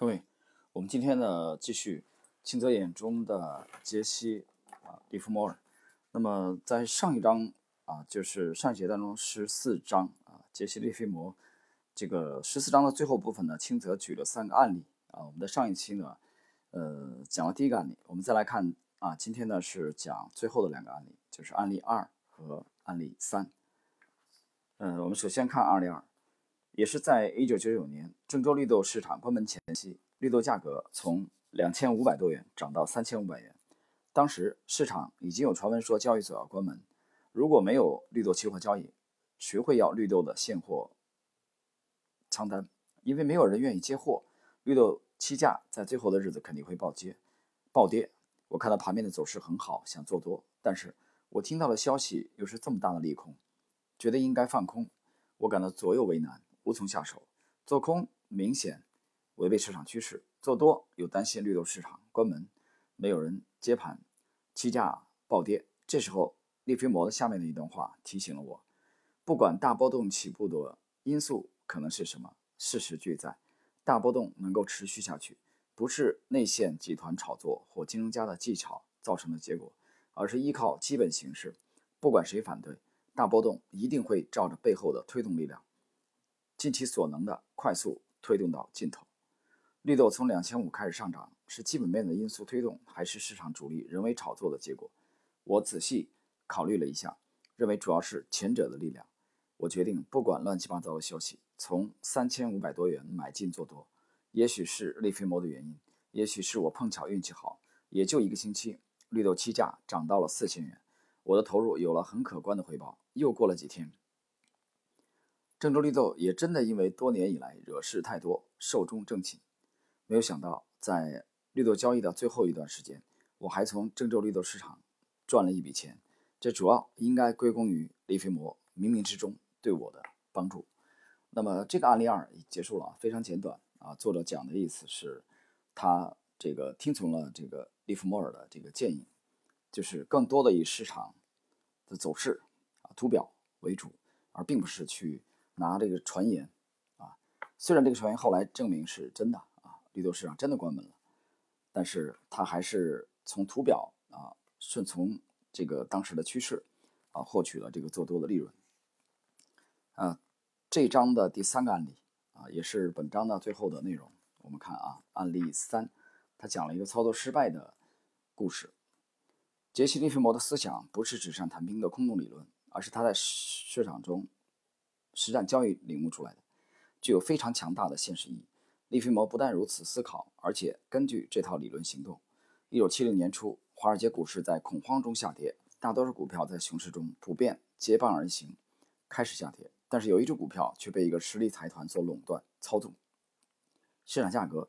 各位，我们今天呢继续清泽眼中的杰西啊，利弗莫尔。那么在上一章啊，就是上节当中十四章啊，杰西利弗摩这个十四章的最后部分呢，清泽举了三个案例啊。我们的上一期呢，呃，讲了第一个案例，我们再来看啊，今天呢是讲最后的两个案例，就是案例二和案例三。嗯，我们首先看案例二。也是在一九九九年，郑州绿豆市场关门前夕，绿豆价格从两千五百多元涨到三千五百元。当时市场已经有传闻说交易所要关门，如果没有绿豆期货交易，谁会要绿豆的现货仓单？因为没有人愿意接货，绿豆期价在最后的日子肯定会暴跌。暴跌。我看到盘面的走势很好，想做多，但是我听到的消息又是这么大的利空，觉得应该放空，我感到左右为难。无从下手，做空明显违背市场趋势，做多又担心绿豆市场关门，没有人接盘，期价暴跌。这时候，利菲摩的下面的一段话提醒了我：不管大波动起步的因素可能是什么，事实俱在，大波动能够持续下去，不是内线集团炒作或金融家的技巧造成的结果，而是依靠基本形势。不管谁反对，大波动一定会照着背后的推动力量。尽其所能的快速推动到尽头。绿豆从两千五开始上涨，是基本面的因素推动，还是市场主力人为炒作的结果？我仔细考虑了一下，认为主要是前者的力量。我决定不管乱七八糟的消息，从三千五百多元买进做多。也许是利飞摩的原因，也许是我碰巧运气好，也就一个星期，绿豆期价涨到了四千元，我的投入有了很可观的回报。又过了几天。郑州绿豆也真的因为多年以来惹事太多，寿终正寝。没有想到，在绿豆交易的最后一段时间，我还从郑州绿豆市场赚了一笔钱。这主要应该归功于利飞摩冥冥之中对我的帮助。那么这个案例二结束了，非常简短啊。作者讲的意思是，他这个听从了这个利弗莫尔的这个建议，就是更多的以市场的走势啊图表为主，而并不是去。拿这个传言啊，虽然这个传言后来证明是真的啊，绿豆市场真的关门了，但是他还是从图表啊，顺从这个当时的趋势啊，获取了这个做多的利润。啊，这章的第三个案例啊，也是本章的最后的内容。我们看啊，案例三，他讲了一个操作失败的故事。杰西·利弗摩的思想不是纸上谈兵的空洞理论，而是他在市场中。实战交易领悟出来的，具有非常强大的现实意义。利弗摩不但如此思考，而且根据这套理论行动。一九七零年初，华尔街股市在恐慌中下跌，大多数股票在熊市中普遍结伴而行，开始下跌。但是有一只股票却被一个实力财团所垄断操纵，市场价格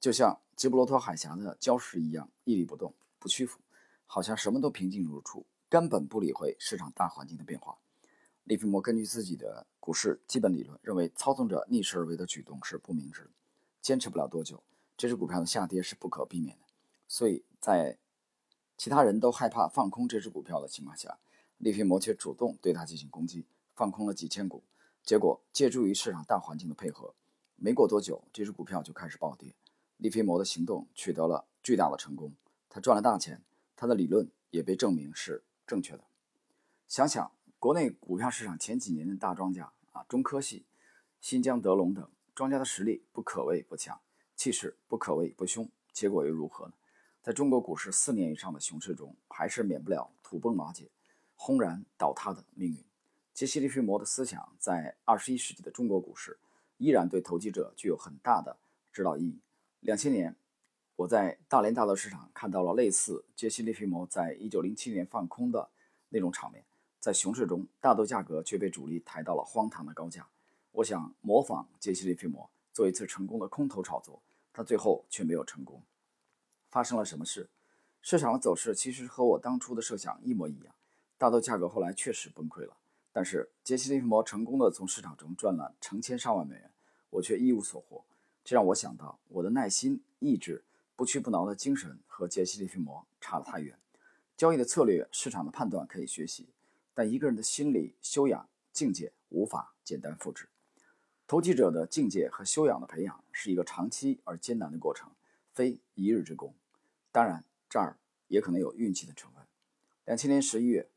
就像吉布罗陀海峡的礁石一样屹立不动，不屈服，好像什么都平静如初，根本不理会市场大环境的变化。利弗摩根据自己的股市基本理论，认为操纵者逆势而为的举动是不明智的，坚持不了多久，这只股票的下跌是不可避免的。所以在其他人都害怕放空这只股票的情况下，利弗莫却主动对它进行攻击，放空了几千股。结果借助于市场大环境的配合，没过多久，这只股票就开始暴跌。利弗莫的行动取得了巨大的成功，他赚了大钱，他的理论也被证明是正确的。想想。国内股票市场前几年的大庄家啊，中科系、新疆德隆等庄家的实力不可谓不强，气势不可谓不凶，结果又如何呢？在中国股市四年以上的熊市中，还是免不了土崩瓦解、轰然倒塌的命运。杰西·利弗摩的思想在二十一世纪的中国股市依然对投机者具有很大的指导意义。两千年，我在大连大豆市场看到了类似杰西·利弗摩在一九零七年放空的那种场面。在熊市中，大豆价格却被主力抬到了荒唐的高价。我想模仿杰西·利弗摩做一次成功的空头炒作，但最后却没有成功。发生了什么事？市场的走势其实和我当初的设想一模一样。大豆价格后来确实崩溃了，但是杰西·利弗摩成功的从市场中赚了成千上万美元，我却一无所获。这让我想到，我的耐心、意志、不屈不挠的精神和杰西·利弗摩差得太远。交易的策略、市场的判断可以学习。但一个人的心理修养境界无法简单复制，投机者的境界和修养的培养是一个长期而艰难的过程，非一日之功。当然，这儿也可能有运气的成分。两千年十一月，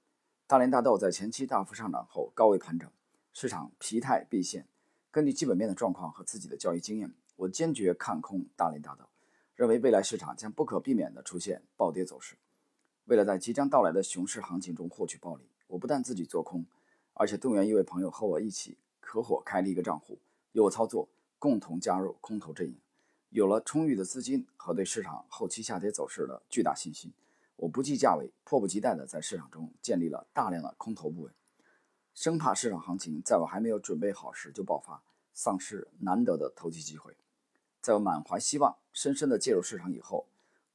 大连大豆在前期大幅上涨后高位盘整，市场疲态毕现。根据基本面的状况和自己的交易经验，我坚决看空大连大豆，认为未来市场将不可避免地出现暴跌走势。为了在即将到来的熊市行情中获取暴利，我不但自己做空，而且动员一位朋友和我一起合伙开了一个账户，由我操作，共同加入空头阵营。有了充裕的资金和对市场后期下跌走势的巨大信心，我不计价位，迫不及待地在市场中建立了大量的空头部位。生怕市场行情在我还没有准备好时就爆发，丧失难得的投机机会。在我满怀希望、深深的介入市场以后，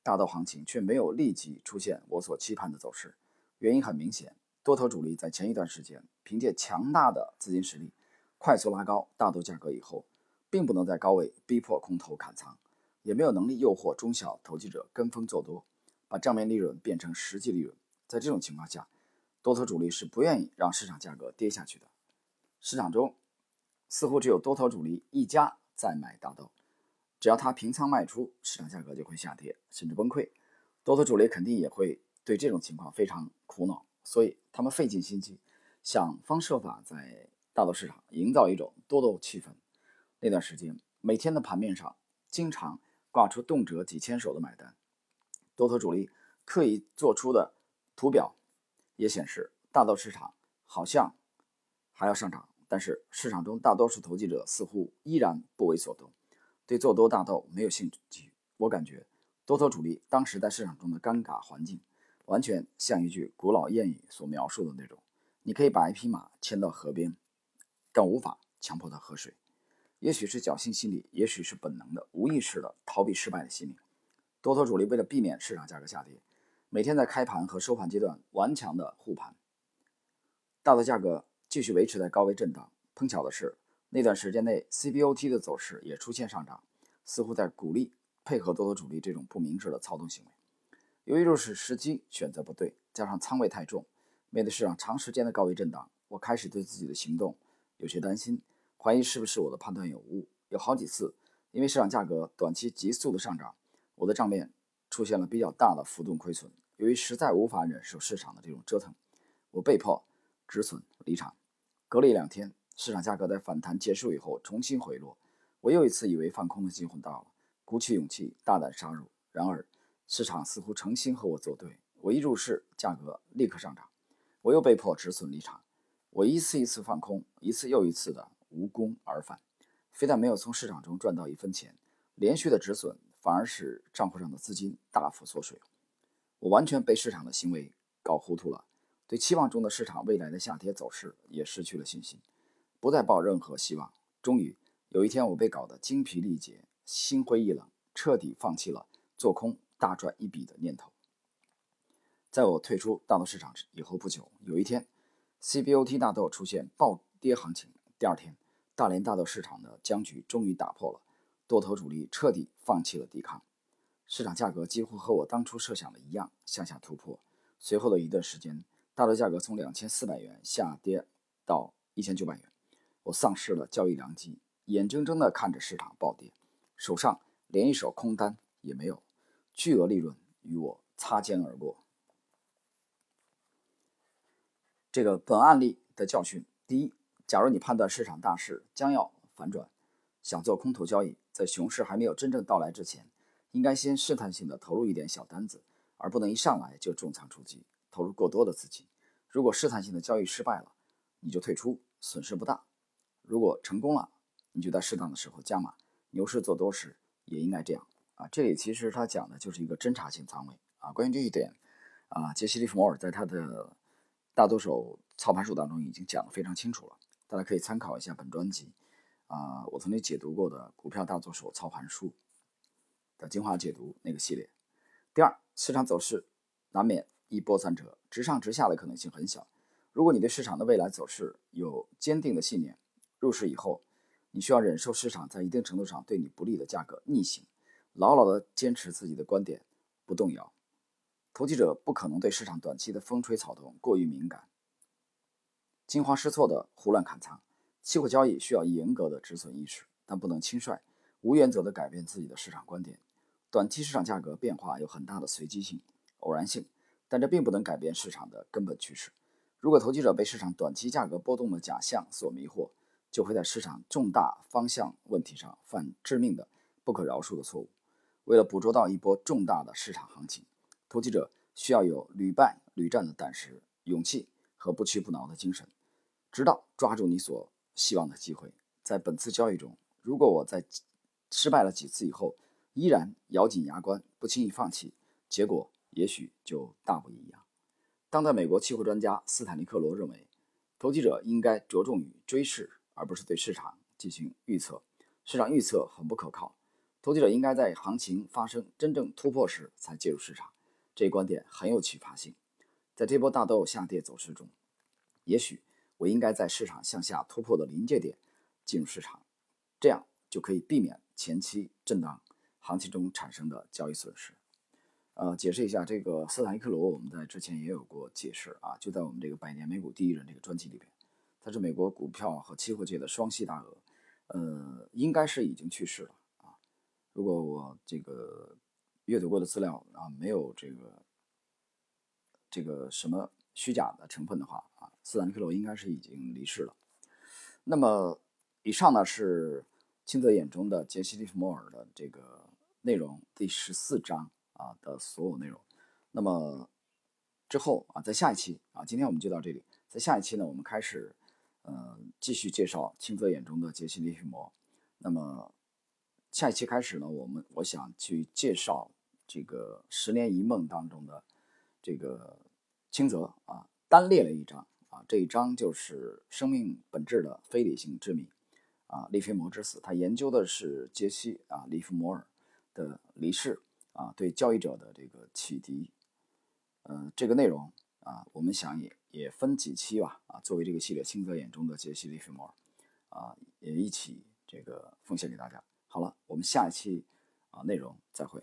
大豆行情却没有立即出现我所期盼的走势。原因很明显，多头主力在前一段时间凭借强大的资金实力，快速拉高大豆价格以后，并不能在高位逼迫空头砍仓，也没有能力诱惑中小投机者跟风做多，把账面利润变成实际利润。在这种情况下，多头主力是不愿意让市场价格跌下去的。市场中似乎只有多头主力一家在买大豆，只要他平仓卖出，市场价格就会下跌甚至崩溃。多头主力肯定也会对这种情况非常苦恼，所以他们费尽心机，想方设法在大豆市场营造一种多头气氛。那段时间，每天的盘面上经常挂出动辄几千手的买单，多头主力刻意做出的图表。也显示大豆市场好像还要上涨，但是市场中大多数投机者似乎依然不为所动，对做多大豆没有兴趣。我感觉多头主力当时在市场中的尴尬环境，完全像一句古老谚语所描述的那种：你可以把一匹马牵到河边，但无法强迫它喝水。也许是侥幸心理，也许是本能的、无意识的逃避失败的心理。多头主力为了避免市场价格下跌。每天在开盘和收盘阶段顽强的护盘，大豆价格继续维持在高位震荡。碰巧的是，那段时间内 CBOT 的走势也出现上涨，似乎在鼓励配合多头主力这种不明智的操纵行为。由于入市时机选择不对，加上仓位太重，面对市场长时间的高位震荡，我开始对自己的行动有些担心，怀疑是不是我的判断有误。有好几次，因为市场价格短期急速的上涨，我的账面出现了比较大的浮动亏损。由于实在无法忍受市场的这种折腾，我被迫止损离场。隔了一两天，市场价格在反弹结束以后重新回落，我又一次以为放空的机会到了，鼓起勇气大胆杀入。然而，市场似乎诚心和我作对，我一入市，价格立刻上涨，我又被迫止损离场。我一次一次放空，一次又一次的无功而返，非但没有从市场中赚到一分钱，连续的止损反而使账户上的资金大幅缩水。我完全被市场的行为搞糊涂了，对期望中的市场未来的下跌走势也失去了信心，不再抱任何希望。终于有一天，我被搞得精疲力竭、心灰意冷，彻底放弃了做空大赚一笔的念头。在我退出大豆市场以后不久，有一天，CBOT 大豆出现暴跌行情。第二天，大连大豆市场的僵局终于打破了，多头主力彻底放弃了抵抗。市场价格几乎和我当初设想的一样向下突破。随后的一段时间，大豆价格从两千四百元下跌到一千九百元，我丧失了交易良机，眼睁睁地看着市场暴跌，手上连一手空单也没有，巨额利润与我擦肩而过。这个本案例的教训：第一，假如你判断市场大势将要反转，想做空头交易，在熊市还没有真正到来之前。应该先试探性的投入一点小单子，而不能一上来就重仓出击，投入过多的资金。如果试探性的交易失败了，你就退出，损失不大；如果成功了，你就在适当的时候加码。牛市做多时也应该这样啊。这里其实他讲的就是一个侦查性仓位啊。关于这一点啊，杰西·利弗摩尔在他的大多手操盘术当中已经讲得非常清楚了，大家可以参考一下本专辑啊，我曾经解读过的股票大作手操盘术。的精华解读那个系列。第二，市场走势难免一波三折，直上直下的可能性很小。如果你对市场的未来走势有坚定的信念，入市以后，你需要忍受市场在一定程度上对你不利的价格逆行，牢牢地坚持自己的观点，不动摇。投机者不可能对市场短期的风吹草动过于敏感，惊慌失措的胡乱砍仓。期货交易需要严格的止损意识，但不能轻率。无原则的改变自己的市场观点。短期市场价格变化有很大的随机性、偶然性，但这并不能改变市场的根本趋势。如果投机者被市场短期价格波动的假象所迷惑，就会在市场重大方向问题上犯致命的、不可饶恕的错误。为了捕捉到一波重大的市场行情，投机者需要有屡败屡战的胆识、勇气和不屈不挠的精神，直到抓住你所希望的机会。在本次交易中，如果我在失败了几次以后，依然咬紧牙关，不轻易放弃，结果也许就大不一样。当代美国期货专家斯坦尼克罗认为，投机者应该着重于追市，而不是对市场进行预测。市场预测很不可靠，投机者应该在行情发生真正突破时才介入市场。这一观点很有启发性。在这波大豆下跌走势中，也许我应该在市场向下突破的临界点进入市场，这样就可以避免前期震荡行情中产生的交易损失。呃，解释一下，这个斯坦伊克罗，我们在之前也有过解释啊，就在我们这个百年美股第一人这个专辑里边，他是美国股票和期货界的双栖大鳄，呃，应该是已经去世了。如果我这个阅读过的资料啊没有这个这个什么虚假的成分的话啊，斯坦尼克罗应该是已经离世了。那么以上呢是清泽眼中的杰西·利弗莫尔的这个内容第十四章。啊的所有内容，那么之后啊，在下一期啊，今天我们就到这里。在下一期呢，我们开始呃继续介绍清泽眼中的杰西·利弗摩。那么下一期开始呢，我们我想去介绍这个十年一梦当中的这个清泽啊，单列了一章啊，这一章就是生命本质的非理性之谜啊，利弗摩之死。他研究的是杰西啊，利弗摩尔的离世。啊，对交易者的这个启迪，呃，这个内容啊，我们想也也分几期吧，啊，作为这个系列《清泽眼中的杰西·利弗莫尔》，啊，也一起这个奉献给大家。好了，下一期啊内容再会。